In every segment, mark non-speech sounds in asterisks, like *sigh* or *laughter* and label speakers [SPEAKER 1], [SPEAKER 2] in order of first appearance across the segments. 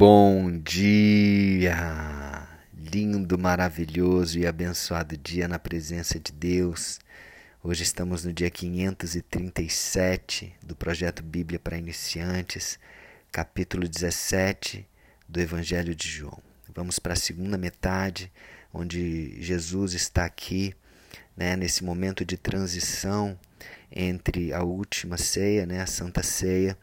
[SPEAKER 1] Bom dia! Lindo, maravilhoso e abençoado dia na presença de Deus. Hoje estamos no dia 537 do projeto Bíblia para Iniciantes, capítulo 17 do Evangelho de João. Vamos para a segunda metade, onde Jesus está aqui, né, nesse momento de transição entre a última ceia, né, a Santa Ceia,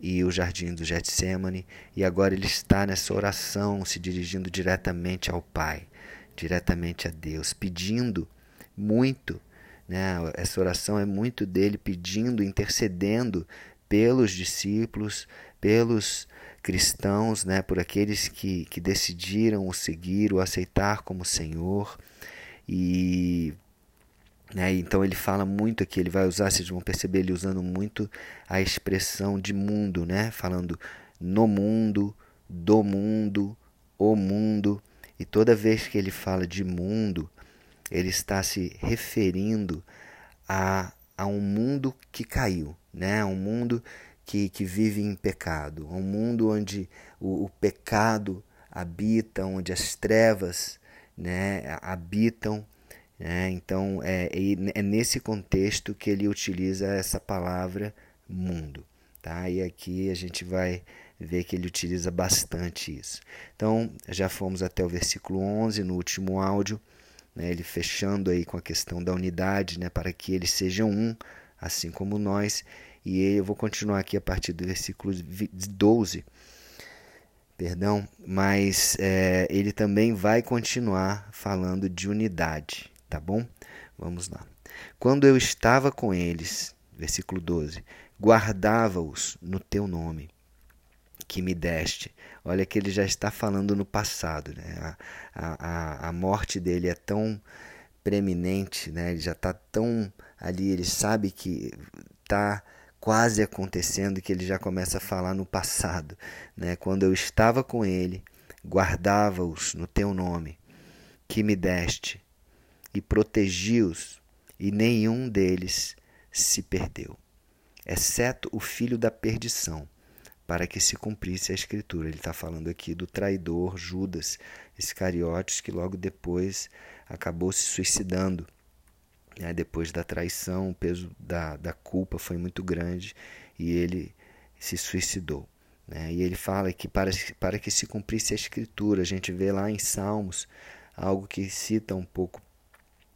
[SPEAKER 1] e o jardim do Getsemane, e agora ele está nessa oração, se dirigindo diretamente ao Pai, diretamente a Deus, pedindo muito, né? Essa oração é muito dele pedindo, intercedendo pelos discípulos, pelos cristãos, né, por aqueles que, que decidiram o seguir, o aceitar como Senhor. E né? Então ele fala muito aqui, ele vai usar, vocês vão perceber ele usando muito a expressão de mundo, né? falando no mundo, do mundo, o mundo. E toda vez que ele fala de mundo, ele está se referindo a, a um mundo que caiu, né? um mundo que, que vive em pecado, um mundo onde o, o pecado habita, onde as trevas né, habitam é, então, é, é nesse contexto que ele utiliza essa palavra mundo. Tá? E aqui a gente vai ver que ele utiliza bastante isso. Então, já fomos até o versículo 11, no último áudio, né, ele fechando aí com a questão da unidade, né, para que eles sejam um, assim como nós. E eu vou continuar aqui a partir do versículo 12, perdão, mas é, ele também vai continuar falando de unidade tá bom? Vamos lá. Quando eu estava com eles, versículo 12, guardava-os no teu nome que me deste. Olha que ele já está falando no passado, né? A, a, a morte dele é tão preeminente, né? Ele já está tão ali, ele sabe que está quase acontecendo que ele já começa a falar no passado, né? Quando eu estava com ele, guardava-os no teu nome que me deste e protegi-os, e nenhum deles se perdeu, exceto o filho da perdição, para que se cumprisse a escritura. Ele está falando aqui do traidor Judas Iscariotes, que logo depois acabou se suicidando. Né? Depois da traição, o peso da, da culpa foi muito grande e ele se suicidou. Né? E ele fala que para, para que se cumprisse a escritura, a gente vê lá em Salmos algo que cita um pouco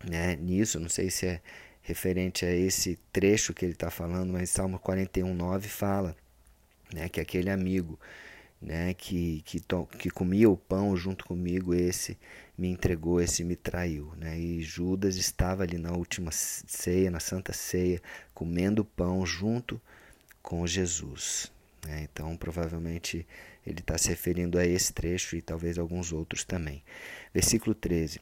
[SPEAKER 1] né, nisso, não sei se é referente a esse trecho que ele está falando, mas Salmo 41, 9 fala né, que aquele amigo né, que, que, to, que comia o pão junto comigo, esse me entregou, esse me traiu. Né? E Judas estava ali na última ceia, na Santa Ceia, comendo pão junto com Jesus. Né? Então, provavelmente, ele está se referindo a esse trecho e talvez alguns outros também. Versículo 13: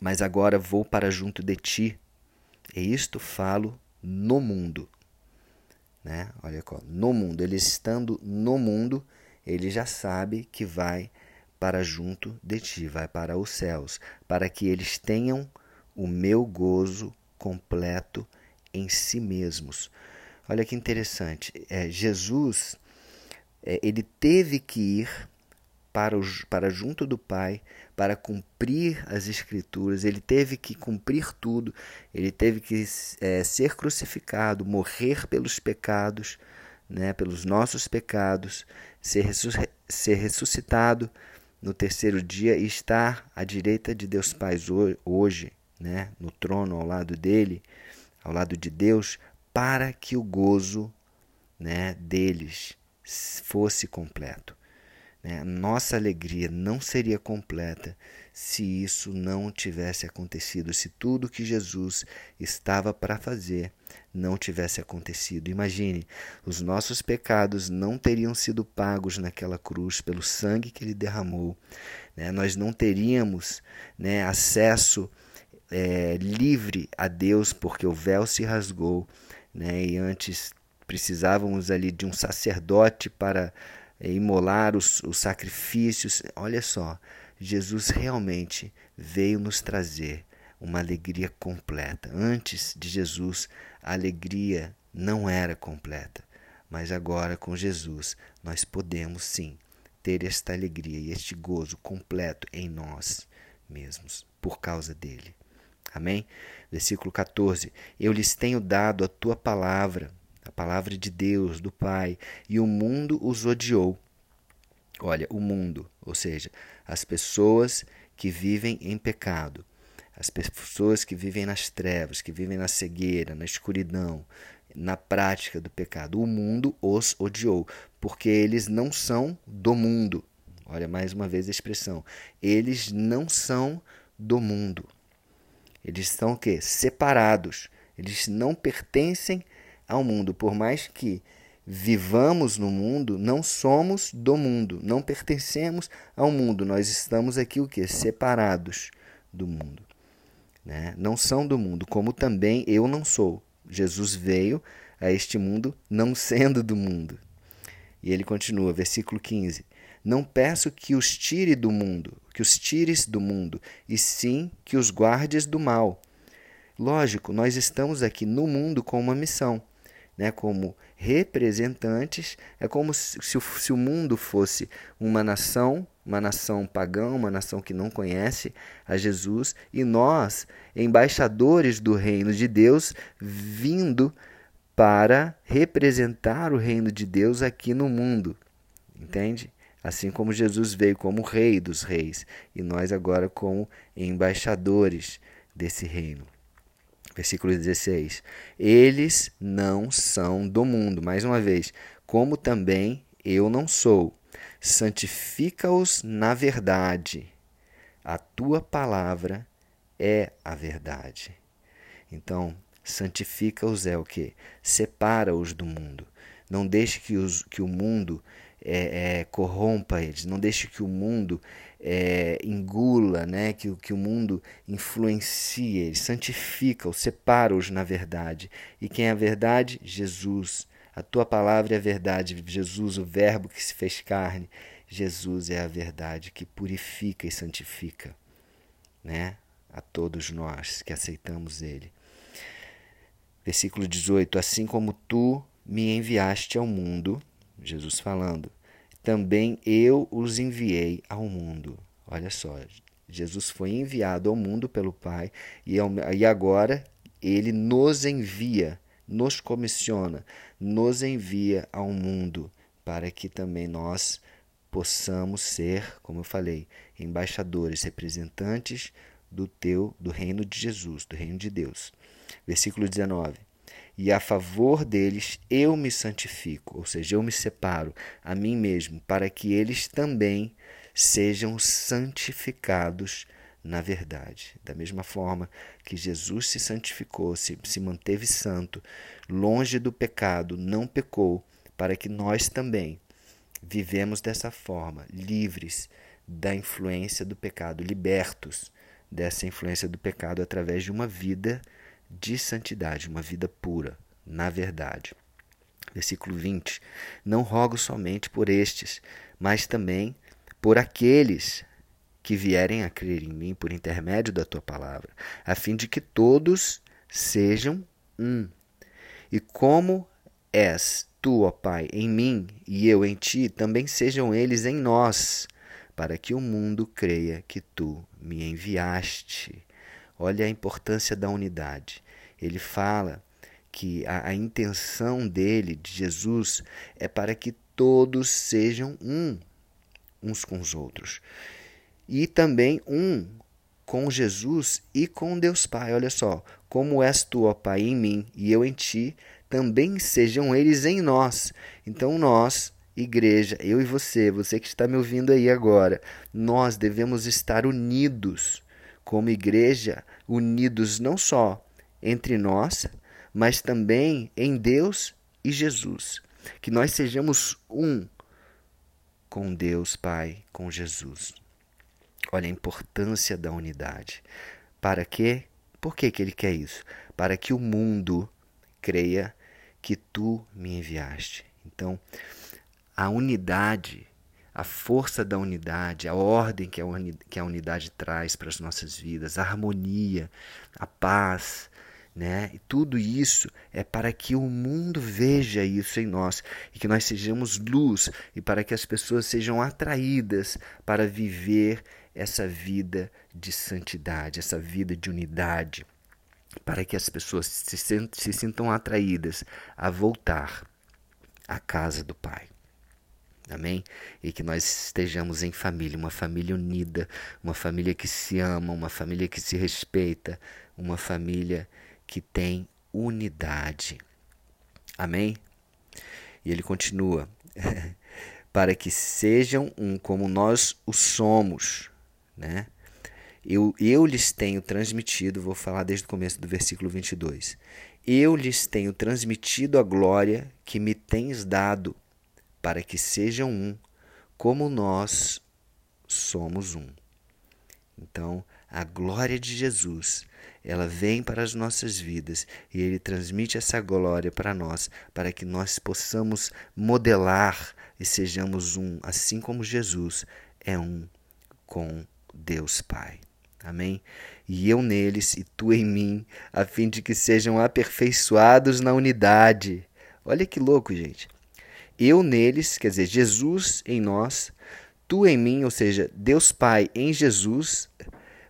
[SPEAKER 1] mas agora vou para junto de ti, e isto falo no mundo. Né? Olha, no mundo, ele estando no mundo, ele já sabe que vai para junto de ti, vai para os céus, para que eles tenham o meu gozo completo em si mesmos. Olha que interessante, é, Jesus é, ele teve que ir para, o, para junto do Pai para cumprir as Escrituras. Ele teve que cumprir tudo. Ele teve que é, ser crucificado, morrer pelos pecados, né, pelos nossos pecados, ser, ser ressuscitado no terceiro dia e estar à direita de Deus Pai hoje, né, no trono ao lado dele, ao lado de Deus, para que o gozo né, deles fosse completo. Né? Nossa alegria não seria completa se isso não tivesse acontecido, se tudo que Jesus estava para fazer não tivesse acontecido. Imagine, os nossos pecados não teriam sido pagos naquela cruz pelo sangue que ele derramou. Né? Nós não teríamos né, acesso é, livre a Deus porque o véu se rasgou né? e antes precisávamos ali de um sacerdote para imolar os, os sacrifícios. Olha só, Jesus realmente veio nos trazer uma alegria completa. Antes de Jesus, a alegria não era completa, mas agora com Jesus nós podemos sim ter esta alegria e este gozo completo em nós mesmos, por causa dele. Amém? Versículo 14: Eu lhes tenho dado a tua palavra, a palavra de Deus, do Pai, e o mundo os odiou. Olha, o mundo, ou seja, as pessoas que vivem em pecado, as pessoas que vivem nas trevas, que vivem na cegueira, na escuridão, na prática do pecado. O mundo os odiou, porque eles não são do mundo. Olha mais uma vez a expressão. Eles não são do mundo. Eles estão o quê? Separados. Eles não pertencem ao mundo, por mais que vivamos no mundo, não somos do mundo, não pertencemos ao mundo. Nós estamos aqui o que? Separados do mundo. Né? Não são do mundo, como também eu não sou. Jesus veio a este mundo não *laughs* sendo do mundo. E ele continua, versículo 15: Não peço que os tire do mundo, que os tires do mundo, e sim que os guardes do mal. Lógico, nós estamos aqui no mundo com uma missão né, como representantes. É como se, se, o, se o mundo fosse uma nação, uma nação pagã, uma nação que não conhece a Jesus, e nós, embaixadores do reino de Deus, vindo para representar o reino de Deus aqui no mundo. Entende? Assim como Jesus veio como rei dos reis e nós agora como embaixadores desse reino. Versículo 16: Eles não são do mundo, mais uma vez, como também eu não sou. Santifica-os na verdade. A tua palavra é a verdade. Então, santifica-os é o que? Separa-os do mundo. Não deixe que, os, que o mundo é, é, corrompa eles, não deixe que o mundo é, engula, né? que, que o mundo influencie eles, santifica-os, separa-os na verdade. E quem é a verdade? Jesus. A tua palavra é a verdade, Jesus, o Verbo que se fez carne. Jesus é a verdade que purifica e santifica né? a todos nós que aceitamos Ele. Versículo 18: Assim como tu me enviaste ao mundo, Jesus falando, também eu os enviei ao mundo. Olha só, Jesus foi enviado ao mundo pelo Pai e agora ele nos envia, nos comissiona, nos envia ao mundo para que também nós possamos ser, como eu falei, embaixadores, representantes do teu do reino de Jesus, do reino de Deus. Versículo 19 e a favor deles eu me santifico, ou seja, eu me separo a mim mesmo, para que eles também sejam santificados na verdade. Da mesma forma que Jesus se santificou, se, se manteve santo, longe do pecado, não pecou, para que nós também vivemos dessa forma, livres da influência do pecado, libertos dessa influência do pecado através de uma vida de santidade, uma vida pura, na verdade. Versículo 20: Não rogo somente por estes, mas também por aqueles que vierem a crer em mim por intermédio da tua palavra, a fim de que todos sejam um. E como és tu, ó Pai, em mim e eu em ti, também sejam eles em nós, para que o mundo creia que tu me enviaste. Olha a importância da unidade. Ele fala que a, a intenção dele, de Jesus, é para que todos sejam um, uns com os outros. E também um com Jesus e com Deus Pai. Olha só, como és tu, ó Pai, em mim e eu em ti, também sejam eles em nós. Então nós, igreja, eu e você, você que está me ouvindo aí agora, nós devemos estar unidos como igreja, unidos não só entre nós, mas também em Deus e Jesus. Que nós sejamos um com Deus Pai, com Jesus. Olha a importância da unidade. Para quê? Por que, que ele quer isso? Para que o mundo creia que tu me enviaste. Então, a unidade a força da unidade, a ordem que a unidade traz para as nossas vidas, a harmonia, a paz, né? E tudo isso é para que o mundo veja isso em nós e que nós sejamos luz e para que as pessoas sejam atraídas para viver essa vida de santidade, essa vida de unidade, para que as pessoas se, sintam atraídas a voltar à casa do Pai. Amém? E que nós estejamos em família, uma família unida, uma família que se ama, uma família que se respeita, uma família que tem unidade. Amém? E ele continua: *laughs* para que sejam um como nós o somos, né? Eu, eu lhes tenho transmitido, vou falar desde o começo do versículo 22. Eu lhes tenho transmitido a glória que me tens dado, para que sejam um, como nós somos um. Então, a glória de Jesus ela vem para as nossas vidas e ele transmite essa glória para nós, para que nós possamos modelar e sejamos um, assim como Jesus é um com Deus Pai. Amém? E eu neles e tu em mim, a fim de que sejam aperfeiçoados na unidade. Olha que louco, gente. Eu neles, quer dizer, Jesus em nós, tu em mim, ou seja, Deus Pai em Jesus.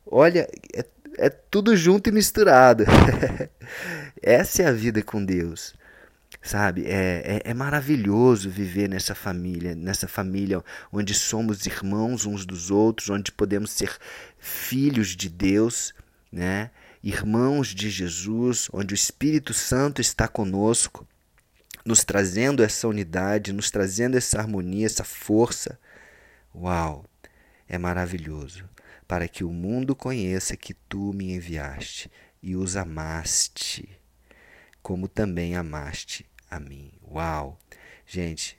[SPEAKER 1] Olha, é é tudo junto e misturado. *laughs* Essa é a vida com Deus. Sabe, é, é, é, maravilhoso viver nessa família, nessa família onde somos irmãos uns dos outros, onde podemos ser filhos de Deus, né? irmãos de Jesus, onde o Espírito Santo está conosco, nos trazendo essa unidade, nos trazendo essa harmonia, essa força. Uau, é maravilhoso para que o mundo conheça que tu me enviaste e os amaste, como também amaste a mim. Uau! Gente,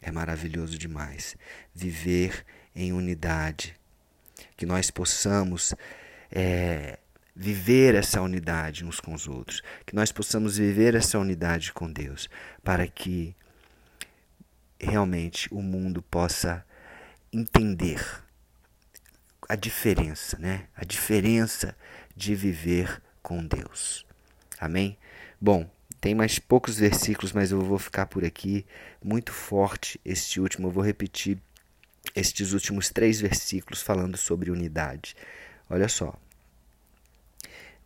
[SPEAKER 1] é maravilhoso demais viver em unidade, que nós possamos é, viver essa unidade uns com os outros, que nós possamos viver essa unidade com Deus, para que realmente o mundo possa entender a diferença, né? A diferença de viver com Deus. Amém? Bom, tem mais poucos versículos, mas eu vou ficar por aqui. Muito forte este último. Eu vou repetir estes últimos três versículos falando sobre unidade. Olha só.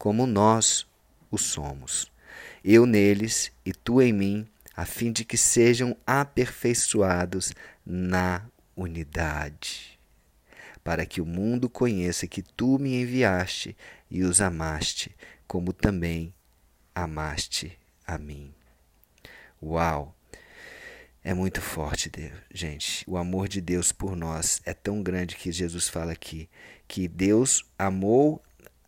[SPEAKER 1] como nós o somos. Eu neles e tu em mim, a fim de que sejam aperfeiçoados na unidade para que o mundo conheça que tu me enviaste e os amaste, como também amaste a mim. Uau! É muito forte, gente. O amor de Deus por nós é tão grande que Jesus fala aqui que Deus amou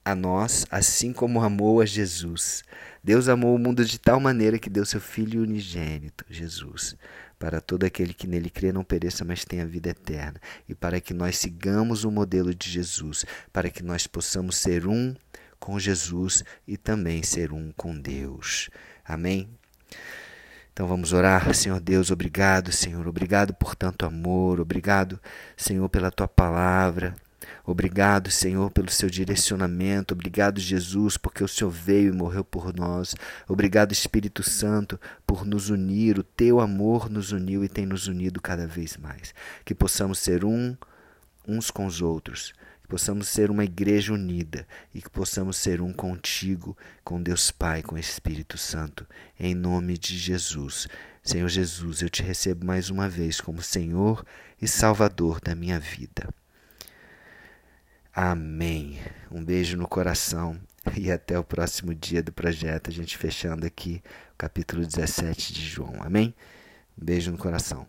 [SPEAKER 1] a nós assim como amou a Jesus. Deus amou o mundo de tal maneira que deu seu Filho unigênito, Jesus, para todo aquele que nele crê não pereça, mas tenha vida eterna, e para que nós sigamos o modelo de Jesus, para que nós possamos ser um com Jesus e também ser um com Deus. Amém? Então vamos orar, Senhor Deus, obrigado, Senhor, obrigado por tanto amor, obrigado, Senhor, pela tua palavra. Obrigado, Senhor, pelo seu direcionamento. Obrigado, Jesus, porque o Senhor veio e morreu por nós. Obrigado, Espírito Santo, por nos unir. O teu amor nos uniu e tem nos unido cada vez mais. Que possamos ser um uns com os outros. Que possamos ser uma igreja unida e que possamos ser um contigo, com Deus Pai, com o Espírito Santo. Em nome de Jesus. Senhor Jesus, eu te recebo mais uma vez como Senhor e Salvador da minha vida. Amém. Um beijo no coração e até o próximo dia do projeto, a gente fechando aqui o capítulo 17 de João. Amém? Um beijo no coração.